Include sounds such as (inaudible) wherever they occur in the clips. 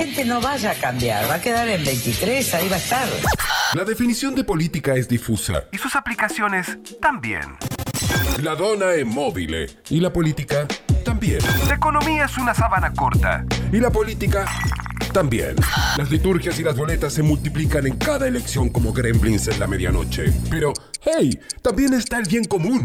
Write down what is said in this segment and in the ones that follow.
gente no vaya a cambiar, va a quedar en 23, ahí va a estar. La definición de política es difusa. Y sus aplicaciones también. La dona es móvil y la política también. La economía es una sábana corta. Y la política también. Las liturgias y las boletas se multiplican en cada elección como gremlins en la medianoche. Pero, hey, también está el bien común.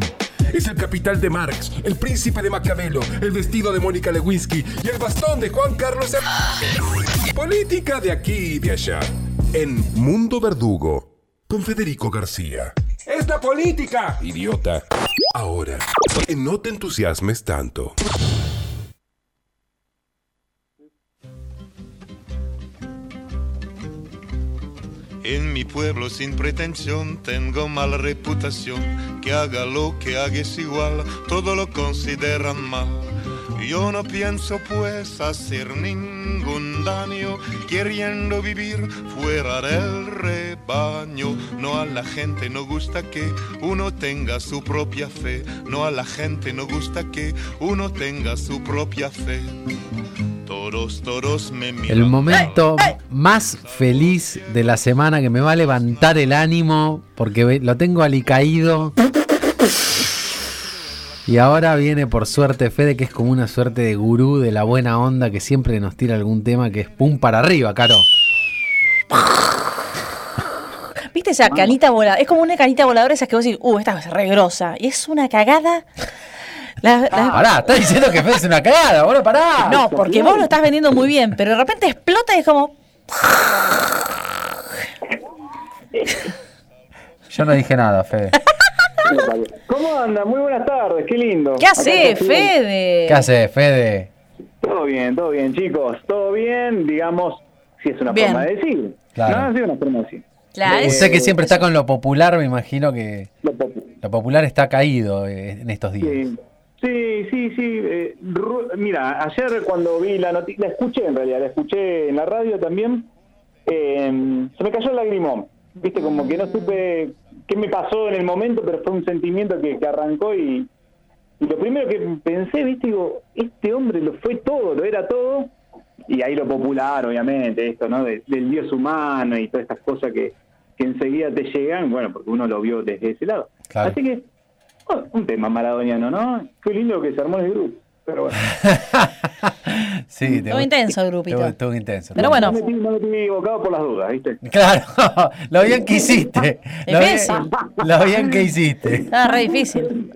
Es el capital de Marx, el príncipe de Maquiavelo, el vestido de Mónica Lewinsky y el bastón de Juan Carlos. E- Política de aquí y de allá. En Mundo Verdugo, con Federico García. ¡Es la política! Idiota. Ahora, no te entusiasmes tanto. En mi pueblo sin pretensión tengo mala reputación. Que haga lo que haga es igual, todo lo consideran mal. Yo no pienso pues hacer ningún daño, queriendo vivir fuera del rebaño. No a la gente no gusta que uno tenga su propia fe, no a la gente no gusta que uno tenga su propia fe. Todos, todos me miran. El momento más feliz de la semana que me va a levantar el ánimo porque lo tengo alicaído. Y ahora viene por suerte Fede, que es como una suerte de gurú de la buena onda que siempre nos tira algún tema que es pum para arriba, Caro. ¿Viste esa canita voladora? Es como una canita voladora esas que vos decís, uh, esta es re grosa. Y es una cagada. La- la- Pará, estás diciendo que Fede es una cagada, bueno, pará. no, porque vos lo estás vendiendo muy bien, pero de repente explota y es como. Yo no dije nada, Fede. (laughs) (laughs) ¿Cómo anda? Muy buenas tardes, qué lindo. ¿Qué hace, Fede? ¿Qué haces, Fede? Todo bien, todo bien, chicos. Todo bien, digamos, si es una Bien. forma de decir. Claro. No, sí, una forma de decir. Claro, Usted que es- siempre está con lo popular, me imagino que Lo popu- lo popular está caído eh, en estos días. Sí, sí, sí. sí, eh, mira, ayer cuando vi la noticia, la escuché en realidad, la escuché en la radio también, eh, se me cayó el lagrimón. Viste, como que no supe qué me pasó en el momento, pero fue un sentimiento que, que arrancó y, y lo primero que pensé, viste, digo, este hombre lo fue todo, lo era todo, y ahí lo popular, obviamente, esto, ¿no? De- del dios humano y todas estas cosas que, que enseguida te llegan, bueno, porque uno lo vio desde ese lado. Claro. Así que, oh, un tema maradoniano, ¿no? Qué lindo que se armó el grupo. Pero bueno, (laughs) Sí, te Estuvo gust- intenso el grupito. Estuvo, estuvo intenso. Pero no bueno, me, no me estoy equivocado por las dudas, ¿viste? (laughs) Claro, lo bien que hiciste. (laughs) Lo bien, lo bien que hiciste. estaba re difícil.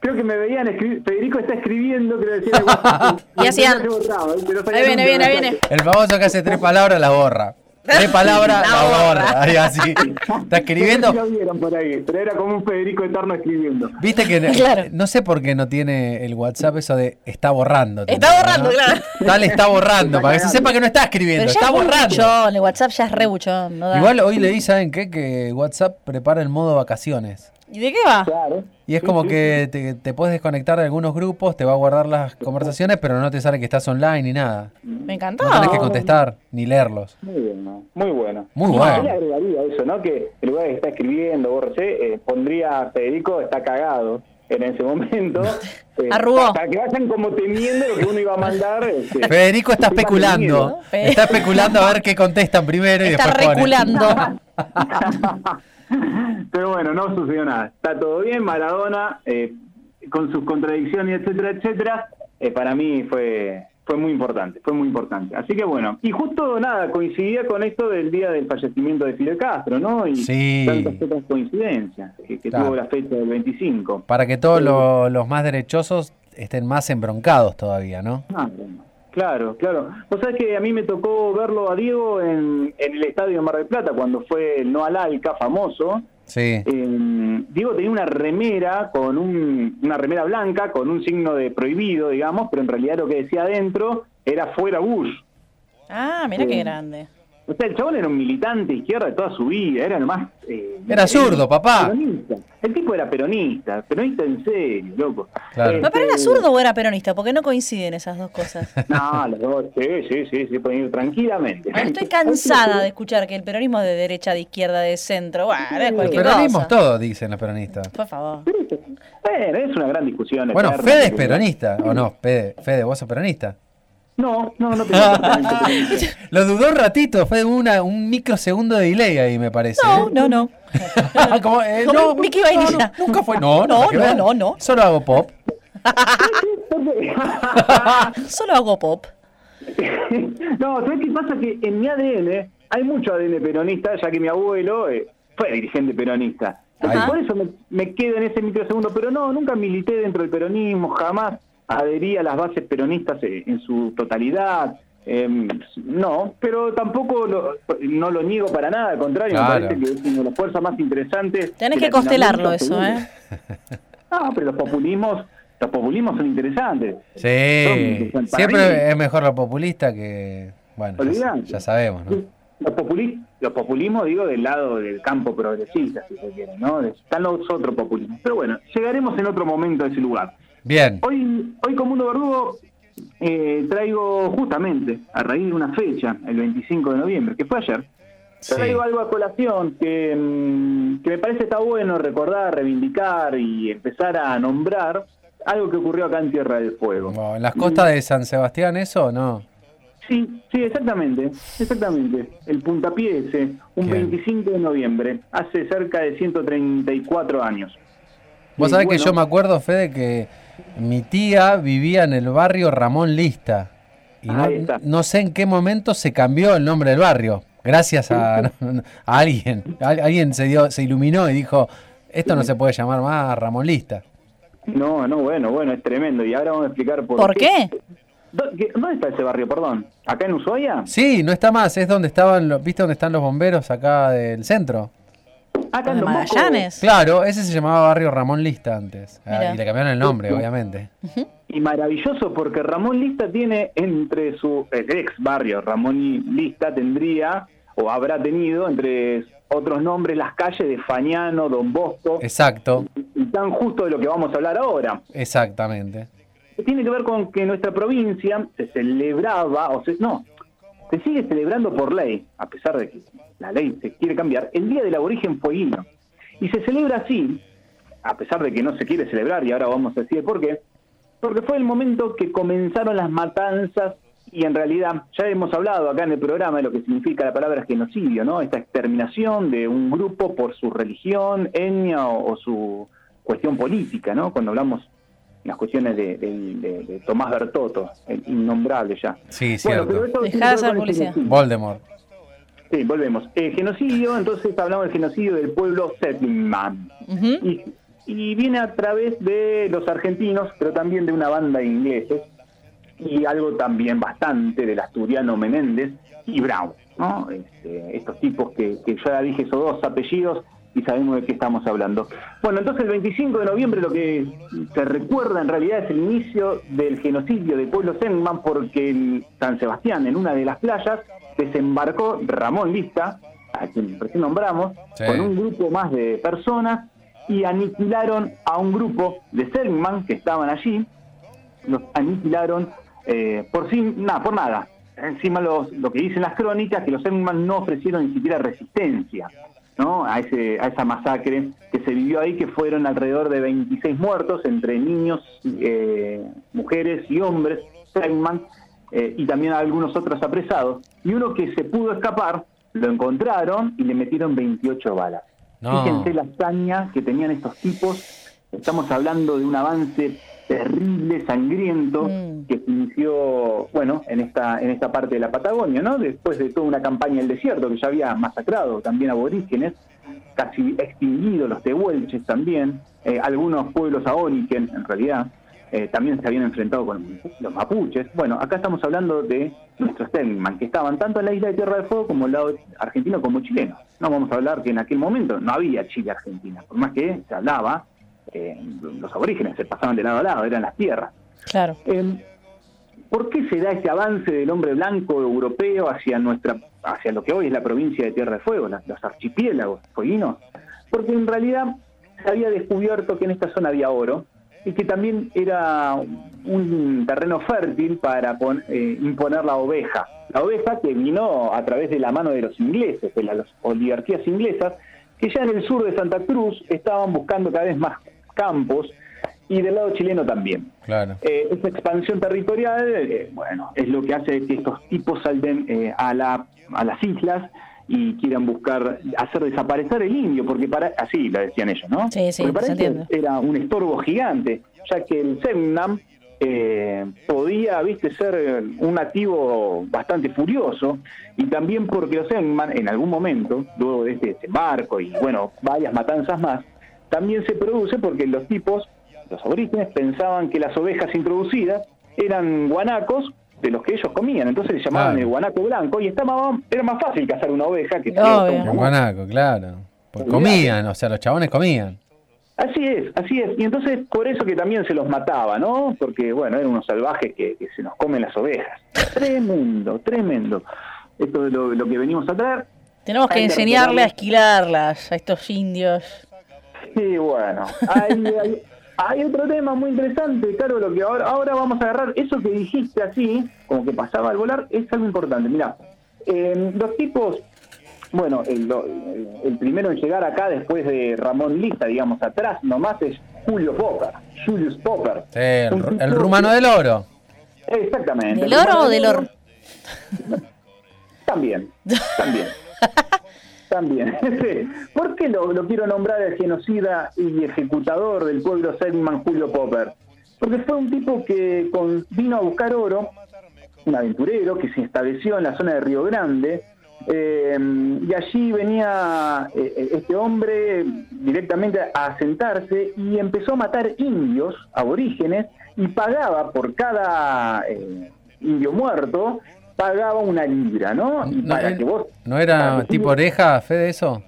Creo que me veían escribir, Federico está escribiendo, creo algo así. Y hacían- No. No Ahí viene, viene, viene. El famoso que hace tres palabras la borra. Tres (laughs) palabras La borra. Ahí así. (laughs) Está escribiendo. No por ahí, pero era como un Federico Eterno escribiendo. Viste que (laughs) no- Claro. no sé por qué no tiene el WhatsApp eso de está borrando. Está ¿no? borrando, claro. Tal está borrando, para que se sepa que no está escribiendo, Pero ya está es borrando. buchón, el WhatsApp ya es re buchón. no. Igual hoy leí, ¿saben qué? Que WhatsApp prepara el modo vacaciones. ¿Y de qué va? Claro. Y es como que te, te puedes desconectar de algunos grupos, te va a guardar las conversaciones, pero no te sale que estás online ni nada. Me encantó. No tenés que contestar ni leerlos. Muy bueno, muy bueno. Muy No, bueno. Yo le agregaría eso, ¿no? Que en lugar de que está escribiendo, bórrese, eh, pondría Federico está cagado en ese momento. (laughs) eh, Arrugó. Para que vayan como temiendo lo que uno iba a mandar. este, Federico está especulando. Fe- Está especulando a ver qué contestan primero y Está después pone. reculando. (laughs) (laughs) Pero bueno, no sucedió nada. Está todo bien, Maradona, eh, con sus contradicciones, etcétera, etcétera, eh, para mí fue fue muy importante, fue muy importante. Así que bueno, y justo nada, coincidía con esto del día del fallecimiento de Fidel Castro, ¿no? Y Sí. tantas otras coincidencias que, que Claro. tuvo la fecha del 25. Para que todos lo- los más derechosos estén más embroncados todavía, ¿no? Ah. Claro, claro. Vos sabés que a mí me tocó verlo a Diego en, en el estadio de Mar del Plata cuando fue el No al Alca famoso. Sí. Eh, Diego tenía una remera con un, una remera blanca con un signo de prohibido, digamos, pero en realidad lo que decía adentro era fuera Bush. Ah, mira qué grande. O sea, el chabón era un militante izquierda de toda su vida, era nomás... eh, Era zurdo, papá. Peronista. El tipo era peronista, peronista en serio, loco. Claro. ¿Pero era Este, zurdo o era peronista? Porque no coinciden esas dos cosas. (laughs) No, los dos, sí, sí, sí, sí, pueden ir tranquilamente. Estoy cansada de escuchar que el peronismo es de derecha, de izquierda, de centro. Bueno, es cualquier Peronismo cosa. es todo, dicen los peronistas. Por favor. Bueno, es una gran discusión. Bueno, eterna, Fede es peronista, ¿o no? Fede, Fede, vos sos peronista. No, no, no tengo. (laughs) Lo dudó un ratito, fue una, un microsegundo de delay ahí, me parece. No, ¿eh? no, no. (laughs) Como, eh, no, Mickey no, Vainilla. no, nunca fue. No, No, no, no, no. Solo hago pop. (laughs) Solo hago pop. no, ¿sabes qué pasa? Que en mi ADN hay mucho ADN peronista, ya que mi abuelo eh, fue dirigente peronista. Entonces, por eso me, me quedo en ese microsegundo, pero no, nunca milité dentro del peronismo, jamás adherí a las bases peronistas eh, en su totalidad. eh, no, pero tampoco lo, no lo niego para nada, al contrario, Claro. me parece que es una de las fuerzas más interesantes. Tenés que constelarlo eso. ¿eh? No, pero los populismos, los populismos son interesantes. Sí, Son- siempre mí- es mejor lo populista que. Bueno, ya sabemos, ¿no? Los, populi- los populismos, digo, del lado del campo progresista, si se quiere, ¿no? Están los otros populismos. Pero bueno, llegaremos en otro momento a ese lugar. Bien. Hoy, hoy con Mundo Verdugo eh, traigo justamente, a raíz de una fecha, el 25 de noviembre, que fue ayer, Sí. traigo algo a colación que, mm, que me parece está bueno recordar, reivindicar y empezar a nombrar algo que ocurrió acá en Tierra del Fuego. ¿En las costas de San Sebastián eso o no? Sí, sí, exactamente, exactamente. El puntapié ese, un Bien. 25 de noviembre, hace cerca de 134 años. Vos Sí, sabés que bueno. yo me acuerdo, Fede, que mi tía vivía en el barrio Ramón Lista. Y no, sé en qué momento se cambió el nombre del barrio. Gracias a, (laughs) a alguien. A- alguien se, dio, se iluminó y dijo, esto no se puede llamar más Ramón Lista. No, no, bueno, bueno, es tremendo. Y ahora vamos a explicar por, ¿Por qué? ¿Dó- qué- ¿Dónde está ese barrio, perdón? ¿Acá en Ushuaia? Sí, no está más, es donde estaban, los, ¿viste dónde están los bomberos acá del centro? Acá en ¿De Don Bosco. Magallanes? Claro, ese se llamaba barrio Ramón Lista antes. Ah, Mirá. y le cambiaron el nombre, obviamente. Y maravilloso porque Ramón Lista tiene entre su el ex barrio, Ramón Lista tendría o habrá tenido entre otros nombres las calles de Fañano, Don Bosco, Exacto, y tan justo de lo que vamos a hablar ahora. exactamente. tiene que ver con que nuestra provincia se celebraba, o se, no, se sigue celebrando por ley, a pesar de que la ley se quiere cambiar, el Día del Aborigen Fueguino. Y se celebra así, a pesar de que no se quiere celebrar, y ahora vamos a decir por qué, porque fue el momento que comenzaron las matanzas y en realidad ya hemos hablado acá en el programa de lo que significa la palabra genocidio, ¿no? Esta exterminación de un grupo por su religión, etnia o, o su cuestión política, ¿no? Cuando hablamos las cuestiones de, de- de- de Tomás Bertotto, el innombrable ya. Sí, Bueno, cierto. Dejá de el genocidio. Voldemort. Sí, volvemos. Eh, genocidio, entonces hablamos del genocidio del pueblo. Ujú. y, y viene a través de los argentinos, pero también de una banda de ingleses, y algo también bastante del asturiano Menéndez y Brown, ¿no? Este, estos tipos que, que ya dije esos dos apellidos y sabemos de qué estamos hablando. Bueno, entonces el 25 de noviembre lo que se recuerda en realidad es el inicio del genocidio del pueblo Senman porque en San Sebastián, en una de las playas, desembarcó Ramón Lista, a quien recién nombramos, Sí. con un grupo más de personas y aniquilaron a un grupo de Selman que estaban allí, los aniquilaron eh, por sí, nada, por nada. Encima los, lo que dicen las crónicas, que los Selman no ofrecieron ni siquiera resistencia ¿no? a, ese, a esa masacre que se vivió ahí, que fueron alrededor de 26 muertos entre niños, eh, mujeres y hombres, Selman, eh, y también algunos otros apresados. Y uno que se pudo escapar, lo encontraron y le metieron 28 balas. No. Fíjense la hazaña que tenían estos tipos. Estamos hablando de un avance terrible, sangriento, Mm. que inició, bueno, en esta, en esta parte de la Patagonia, ¿no? Después de toda una campaña del desierto que ya había masacrado también aborígenes, casi extinguido los tehuelches también, eh, algunos pueblos aborigen, en realidad, eh, también se habían enfrentado con los mapuches. Bueno, acá estamos hablando de nuestros Telman, que estaban tanto en la isla de Tierra del Fuego como el lado argentino como chileno. No vamos a hablar que en aquel momento no había Chile-Argentina, por más que se hablaba, eh, los aborígenes se pasaban de lado a lado, eran las tierras. Claro. Eh, ¿Por qué se da este avance del hombre blanco europeo hacia nuestra, hacia lo que hoy es la provincia de Tierra del Fuego, los archipiélagos fueguinos? Porque en realidad se había descubierto que en esta zona había oro y que también era un terreno fértil para eh, imponer la oveja. La oveja que vino a través de la mano de los ingleses, de las oligarquías inglesas, que ya en el sur de Santa Cruz estaban buscando cada vez más campos y del lado chileno también. Claro. Eh, esa expansión territorial, eh, bueno, es lo que hace que estos tipos salten eh, a, la, a las islas y quieran buscar hacer desaparecer el indio, porque para así lo decían ellos, ¿no? Sí, sí, porque para ellos era un estorbo gigante, ya que el Semnam eh, podía, viste, ser un nativo bastante furioso y también porque los Semnam en algún momento, luego de este desembarco y bueno, varias matanzas más, también se produce porque los tipos, los aborígenes, pensaban que las ovejas introducidas eran guanacos de los que ellos comían, entonces le llamaban Claro. el guanaco blanco y estaba, era más fácil cazar una oveja que. Un guanaco, claro. Pues comían, o sea, los chabones comían. Así es, así es. Y entonces por eso que también se los mataba, ¿no? Porque, bueno, eran unos salvajes que, que se nos comen las ovejas. Tremendo, tremendo. Esto es lo, lo que venimos a traer. Tenemos que enseñarle a esquilarlas a estos indios. Sí, bueno. Hay, hay, hay otro tema muy interesante, claro, lo que ahora, ahora vamos a agarrar. Eso que dijiste así, como que pasaba al volar, es algo importante. Mira, los tipos, bueno, el, lo- el- primero en llegar acá después de Ramón Lista, digamos, atrás nomás es Julio Popper, Julius Popper. Sí, el, el rumano del oro. Exactamente. ¿Del El oro o del oro? También, también. (laughs) También. Sí. (laughs) ¿Por qué lo, lo quiero nombrar el genocida y ejecutador del pueblo Selman Julio Popper? Porque fue un tipo que con- vino a buscar oro, un aventurero que se estableció en la zona de Río Grande, eh, y allí venía eh, este hombre directamente a asentarse y empezó a matar indios aborígenes y pagaba por cada eh, indio muerto, pagaba una libra, ¿no? Y No, para que vos ¿No era tipo oreja, Fede, eso?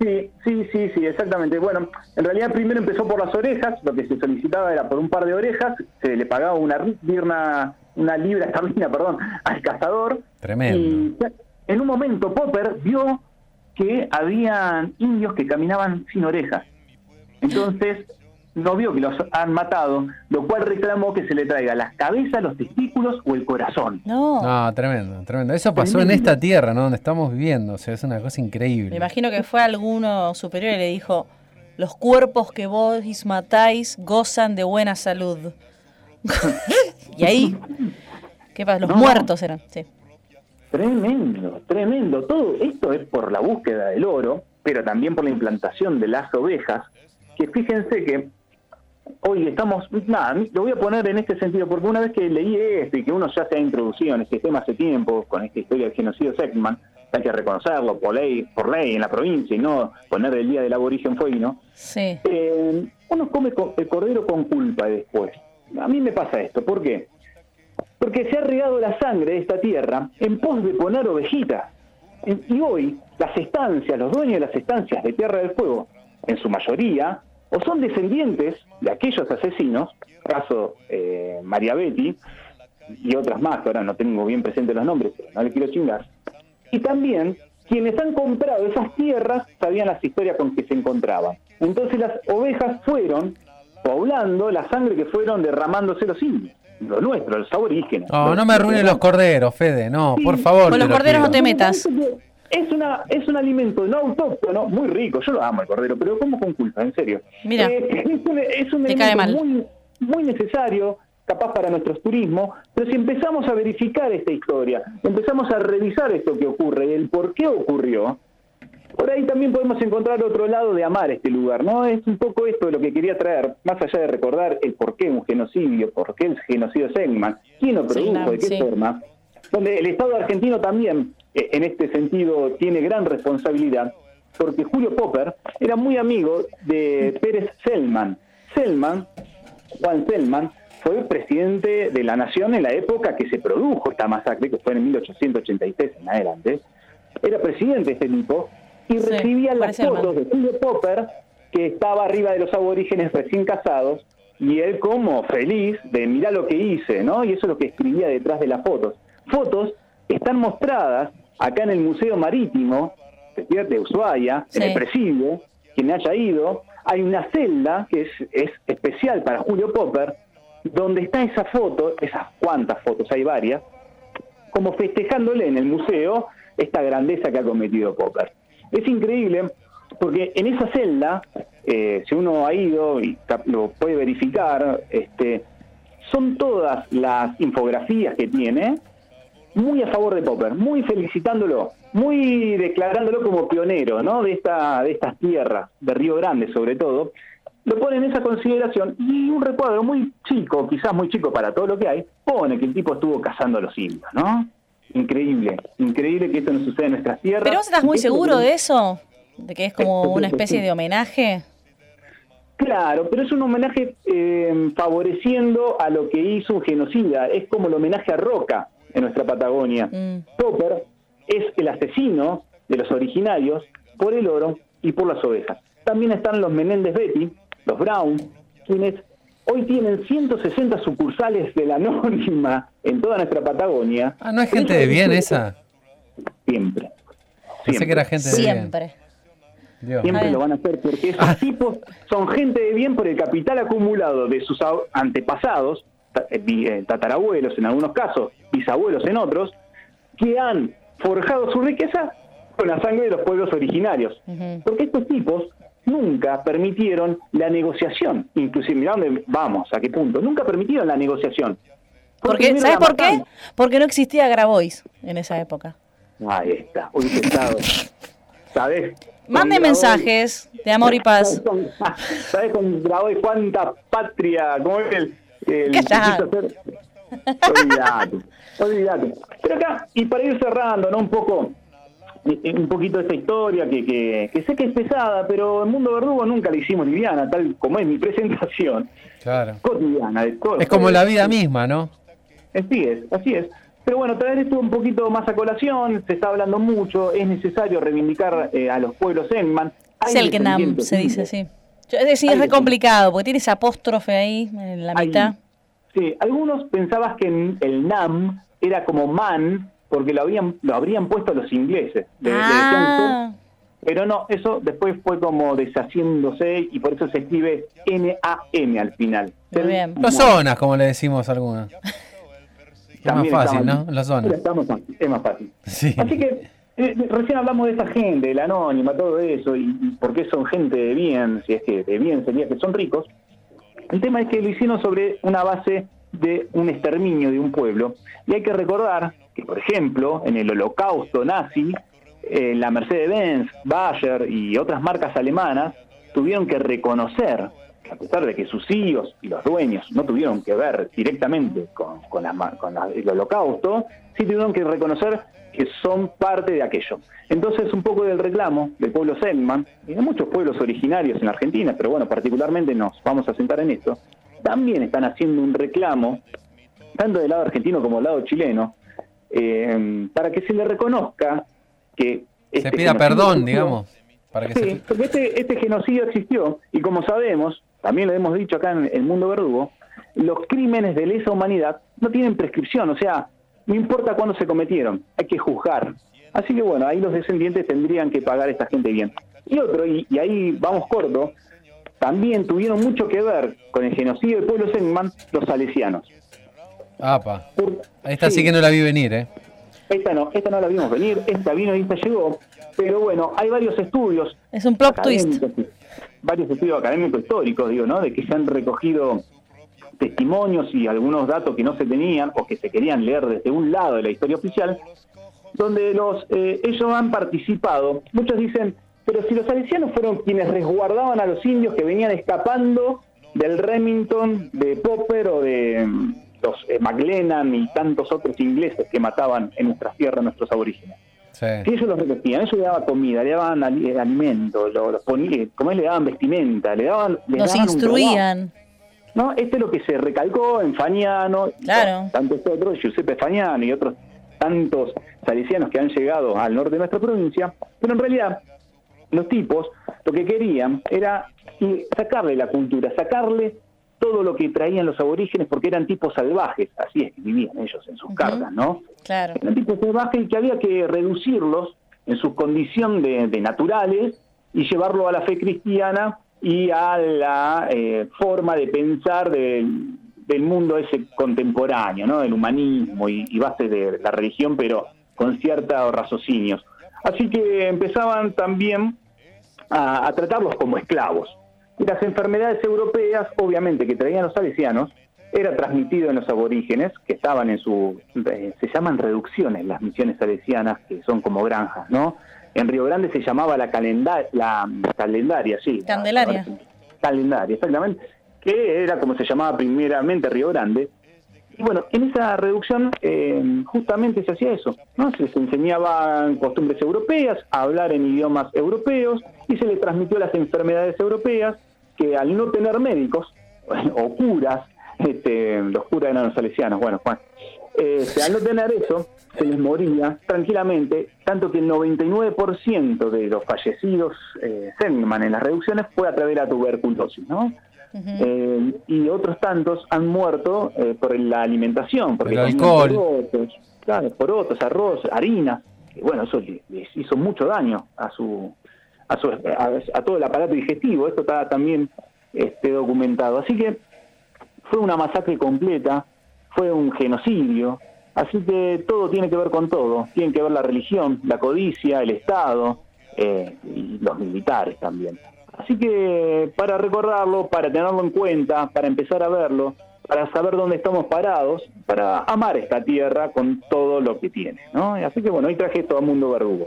Sí, sí, sí, sí, exactamente. Bueno, en realidad primero empezó por las orejas, lo que se solicitaba era por un par de orejas, se le pagaba una una, una libra esterlina, (laughs) perdón, al cazador. Tremendo. Y en un momento Popper vio que habían indios que caminaban sin orejas. Entonces no vio que los han matado, lo cual reclamó que se le traiga las cabezas, los testículos o el corazón. No, No, tremendo, tremendo. Eso pasó en esta tierra, ¿no? Donde estamos viviendo. O sea, es una cosa me increíble. imagino que fue alguno superior y le dijo, los cuerpos que vos matáis gozan de buena salud. (laughs) y ahí, ¿qué pasa? Los No. muertos eran, sí. Tremendo, tremendo. Todo esto es por la búsqueda del oro, pero también por la implantación de las ovejas, que fíjense que hoy estamos, nada, lo voy a poner en este sentido, porque una vez que leí esto y que uno ya se ha introducido en este tema hace tiempo, con esta historia del genocidio Seckman, hay que reconocerlo por ley, por ley en la provincia y no poner el día del aborigen fueguino, Sí. eh, uno come co- el cordero con culpa después. A mí me pasa esto, ¿por qué? Porque se ha regado la sangre de esta tierra en pos de poner ovejitas. Y hoy las estancias, los dueños de las estancias de Tierra del Fuego, en su mayoría, o son descendientes de aquellos asesinos, caso eh, María Betty y otras más, que ahora no tengo bien presentes los nombres, pero no le quiero chingar, y también quienes han comprado esas tierras sabían las historias con que se encontraban. Entonces las ovejas fueron poblando la sangre que fueron derramándose los indios, los nuestros, los aborígenes. No, Los- no me arruines los corderos, Fede. No, por favor. Con los lo corderos no te metas. Es una es un alimento no autóctono, muy rico. Yo lo amo el cordero, pero como con culpa, en serio. Mira. Eh, (laughs) es un, es un alimento muy muy necesario, capaz para nuestros turismos, pero si empezamos a verificar esta historia, empezamos a revisar esto que ocurre, el por qué ocurrió, por ahí también podemos encontrar otro lado de amar este lugar, ¿no? Es un poco esto de lo que quería traer, más allá de recordar el por qué un genocidio, por qué el genocidio Segman, quién lo produjo, de qué sí. forma, donde el Estado argentino también, eh, en este sentido, tiene gran responsabilidad, porque Julio Popper era muy amigo de Pérez Selman. Selman, Juan Selman, fue presidente de la nación en la época que se produjo esta masacre, que fue en 1886 en adelante. Era presidente este tipo y Sí, recibía las fotos de Julio Popper, que estaba arriba de los aborígenes recién casados, y él como feliz de mirar lo que hice, ¿no? Y eso es lo que escribía detrás de las fotos. Fotos están mostradas acá en el Museo Marítimo de Ushuaia, en el presidio, quien haya ido, hay una celda que es, es especial para Julio Popper, donde está esa foto, esas cuantas fotos, hay varias, como festejándole en el museo esta grandeza que ha cometido Popper. Es increíble porque en esa celda, eh, si uno ha ido y lo puede verificar, este, son todas las infografías que tiene muy a favor de Popper, muy felicitándolo, muy declarándolo como pionero, ¿no? De esta, de estas tierras, de Río Grande sobre todo, lo pone en esa consideración y un recuadro muy chico, quizás muy chico para todo lo que hay, pone que el tipo estuvo cazando a los indios, ¿no? Increíble, increíble que esto no suceda en nuestras tierras. ¿Pero vos estás muy seguro de eso? ¿De que es como una especie de homenaje? Claro, pero es un homenaje eh, favoreciendo a lo que hizo un genocida. Es como el homenaje a Roca en nuestra Patagonia. Mm. Popper es el asesino de los originarios por el oro y por las ovejas. También están los Menéndez Betty, los Brown, quienes hoy tienen 160 sucursales de la anónima en toda nuestra Patagonia. Ah, ¿no es gente de bien esa? Siempre. Pensé que era gente de bien. Siempre. Dios. Siempre lo van a hacer porque esos Ah. tipos son gente de bien por el capital acumulado de sus antepasados, tatarabuelos en algunos casos, bisabuelos en otros, que han forjado su riqueza con la sangre de los pueblos originarios. Porque estos tipos nunca permitieron la negociación, inclusive, mirá dónde vamos, a qué punto, nunca permitieron la negociación. Porque, ¿Sabes por qué? Porque no existía Grabois en esa época. Ahí está, hubiese estado. ¿Sabes? Mande mensajes de amor y paz. (laughs) ¿Sabes con, ¿sabes con Grabois cuánta patria? ¿Cómo es el, el quiso hacer? Olvídate, olvídate. Pero acá, y para ir cerrando, ¿no? Un poco, eh, un poquito de esta historia que, que, que sé que es pesada, pero en Mundo Verdugo nunca la hicimos liviana, tal como es mi (laughs) presentación, Claro. cotidiana. De todo. Es como la vida misma, ¿no? Así es, así es. Pero bueno, traer esto un poquito más a colación, se está hablando mucho, es necesario reivindicar eh, a los pueblos Enman. Descendientes se dice indios. Yo- Es decir, es Hay re complicado porque tiene ese apóstrofe ahí en la Hay- mitad. Sí, algunos pensabas que en- el Nam era como man porque lo habían lo habrían puesto los ingleses. Le- le decían Ah, Pero no, eso después fue como deshaciéndose y por eso se escribe N-A-M al final. Muy bien. Los zonas, como le decimos a algunos. Es más fácil, ¿no? Los zonas. Fácil, es más fácil. Sí. Así que eh, recién hablamos de esta gente, de la anónima, todo eso, y, y por qué son gente de bien, si es que de bien sería que son ricos. El tema es que lo hicieron sobre una base de un exterminio de un pueblo. Y hay que recordar que, por ejemplo, en el holocausto nazi, eh, la Mercedes-Benz, Bayer y otras marcas alemanas tuvieron que reconocer a pesar de que sus CEOs y los dueños no tuvieron que ver directamente con, el holocausto, sí tuvieron que reconocer que son parte de aquello. Entonces, un poco del reclamo del pueblo Selman, y de muchos pueblos originarios en Argentina, pero bueno, particularmente nos vamos a sentar en esto, también están haciendo un reclamo, tanto del lado argentino como del lado chileno, eh, para que se le reconozca que... Se este pida genocidio perdón, existió. digamos. Para que Sí, se... porque este, este genocidio existió y como sabemos, también lo hemos dicho acá en el mundo verdugo, los crímenes de lesa humanidad no tienen prescripción, o sea, no importa cuándo se cometieron, hay que juzgar. Así que bueno, ahí los descendientes tendrían que pagar a esta gente bien. Y otro, y, y ahí vamos corto, también tuvieron mucho que ver con el genocidio del pueblo Selman los salesianos. Apa. Por- Esta sí que no la vi venir, ¿eh? Esta no, esta no la vimos venir, esta vino y esta llegó, pero bueno, hay varios estudios es un plot twist. varios estudios académicos históricos, digo, ¿no? De que se han recogido testimonios y algunos datos que no se tenían o que se querían leer desde un lado de la historia oficial, donde los eh, ellos han participado. Muchos dicen, pero si los salesianos fueron quienes resguardaban a los indios que venían escapando del Remington, de Popper o de mm, los eh, McLennan y tantos otros ingleses que mataban en nuestras tierras nuestros aborígenes. Sí. Que ellos los recogían, ellos le daban comida, le daban eh, alimento, lo- los ponían, como es, le daban vestimenta, le daban, les Nos daban instruían. ¿No? Este es lo que se recalcó en Fañano, y Claro. tantos otros, Giuseppe Fañano y otros tantos salesianos que han llegado al norte de nuestra provincia, pero en realidad los tipos lo que querían era sacarle la cultura, sacarle todo lo que traían los aborígenes porque eran tipos salvajes, así es que vivían ellos en sus Ujú. cartas, ¿no? Claro. eran tipos salvajes y que había que reducirlos en su condición de, de naturales y llevarlo a la fe cristiana y a la eh, forma de pensar del, del mundo ese contemporáneo, ¿no? del humanismo y, y bases de la religión, pero con ciertos raciocinios. Así que empezaban también a, a tratarlos como esclavos. Y las enfermedades europeas, obviamente, que traían los salesianos, era transmitido en los aborígenes, que estaban en su... eh, se llaman reducciones las misiones salesianas, que son como granjas, ¿no? En Río Grande se llamaba la, calenda la calendaria, sí. Candelaria. Calendaria, exactamente. Que era como se llamaba primeramente Río Grande. Y bueno, en esa reducción eh, justamente se hacía eso, ¿no? Se les enseñaban costumbres europeas, a hablar en idiomas europeos y se les transmitió las enfermedades europeas que al no tener médicos (laughs) o curas, este, los curas eran los salesianos, bueno, Juan, este, al no tener eso, se les moría tranquilamente, tanto que el 99% de los fallecidos eh, Selman en las reducciones fue a través de la tuberculosis, ¿no? Eh, y otros tantos han muerto eh, por la alimentación, porque El alcohol. porotos, claro, porotos, arroz, harina, que bueno, eso le- les hizo mucho daño a su a, su, a, a todo el aparato digestivo, esto está también este, documentado. Así que fue una masacre completa, fue un genocidio, así que todo tiene que ver con todo, tiene que ver la religión, la codicia, el Estado eh, y los militares también. Así que para recordarlo, para tenerlo en cuenta, para empezar a verlo, para saber dónde estamos parados, para amar esta tierra con todo lo que tiene, ¿no? Así que bueno, hoy traje esto a Mundo Verdugo.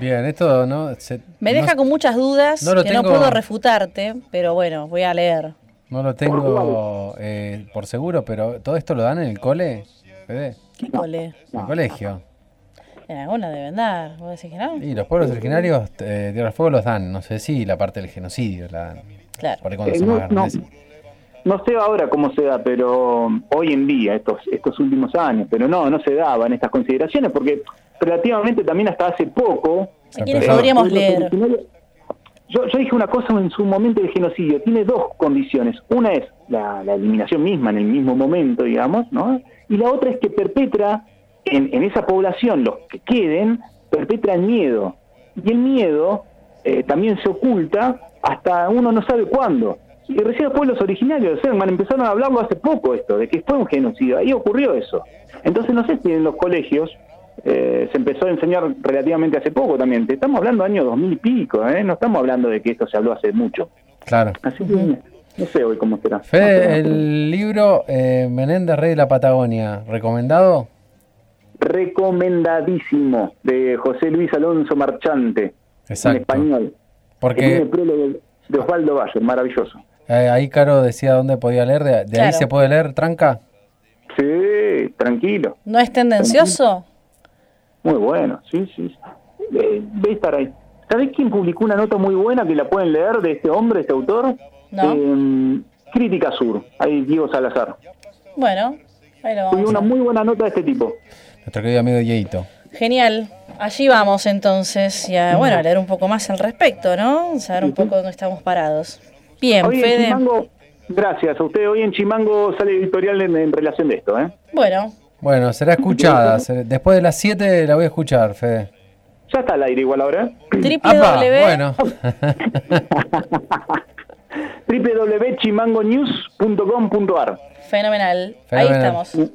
Bien, esto no. se- Me no- deja con muchas dudas no que no puedo refutarte, pero bueno, voy a leer. No lo tengo eh, por seguro, pero ¿todo esto lo dan en el cole? Fede? ¿Qué cole? El colegio. En alguna deben dar. ¿Vos decís que no? Y los pueblos originarios eh, Tierra del Fuego los dan. No sé si la parte del genocidio la dan. Claro. Por ahí cuando Eh, no, sé ahora cómo se da, pero hoy en día, estos, estos últimos años, pero no, no se daban estas consideraciones, porque relativamente también hasta hace poco... ¿A quiénes podríamos los leer? Yo, yo dije una cosa en su momento del genocidio, tiene dos condiciones. Una es la, la eliminación misma en el mismo momento, digamos, ¿no? Y la otra es que perpetra en, en esa población, los que queden, perpetra el miedo. Y el miedo eh, también se oculta hasta uno no sabe cuándo. Y recién los pueblos originarios de Selman empezaron a hablarlo hace poco esto, de que fue un genocidio. Ahí ocurrió eso. Entonces no sé si en los colegios eh, se empezó a enseñar relativamente hace poco también. Te Estamos hablando año 2000 y pico, ¿eh? no estamos hablando de que esto se habló hace mucho. Claro. Así que no sé hoy cómo será. Fede, el libro eh, Menéndez Rey de la Patagonia, ¿recomendado? Recomendadísimo de José Luis Alonso Marchante, Exacto. en español. Porque- Que tiene el prólogo de Osvaldo Valle, maravilloso. Eh, ahí Caro decía dónde podía leer. ¿De, de ahí se puede leer, Tranca? Sí, tranquilo. ¿No es tendencioso? Muy bueno, sí, sí. Eh, debe estar ahí. ¿Sabés quién publicó una nota muy buena que la pueden leer de este hombre, este autor? No. Eh, Crítica Sur, ahí Diego Salazar. Bueno, ahí lo vamos una muy buena nota de este tipo. Nuestro querido amigo Yeito. Genial. Allí vamos entonces y a, bueno, a leer un poco más al respecto, ¿no? Saber un poco dónde estamos parados. Bien, Hoy en Fede. Chimango, gracias a usted, hoy en Chimango sale editorial en, en relación de esto, ¿eh? Bueno, Bueno, será escuchada. Después de las 7 la voy a escuchar, Fede. Ya está al aire igual ahora. ¿eh? ¡Apa! www. Bueno. (laughs) (laughs) www.chimangonews.com.ar Fenomenal. Ahí Fenomenal. estamos.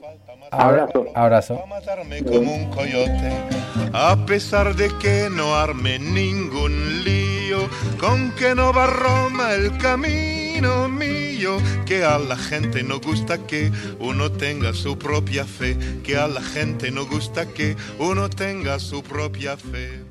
Abrazo. Abrazo. matarme como un coyote, a pesar de que no arme ningún lío, con que no va Roma el camino mío, que a la gente no gusta que uno tenga su propia fe, que a la gente no gusta que uno tenga su propia fe.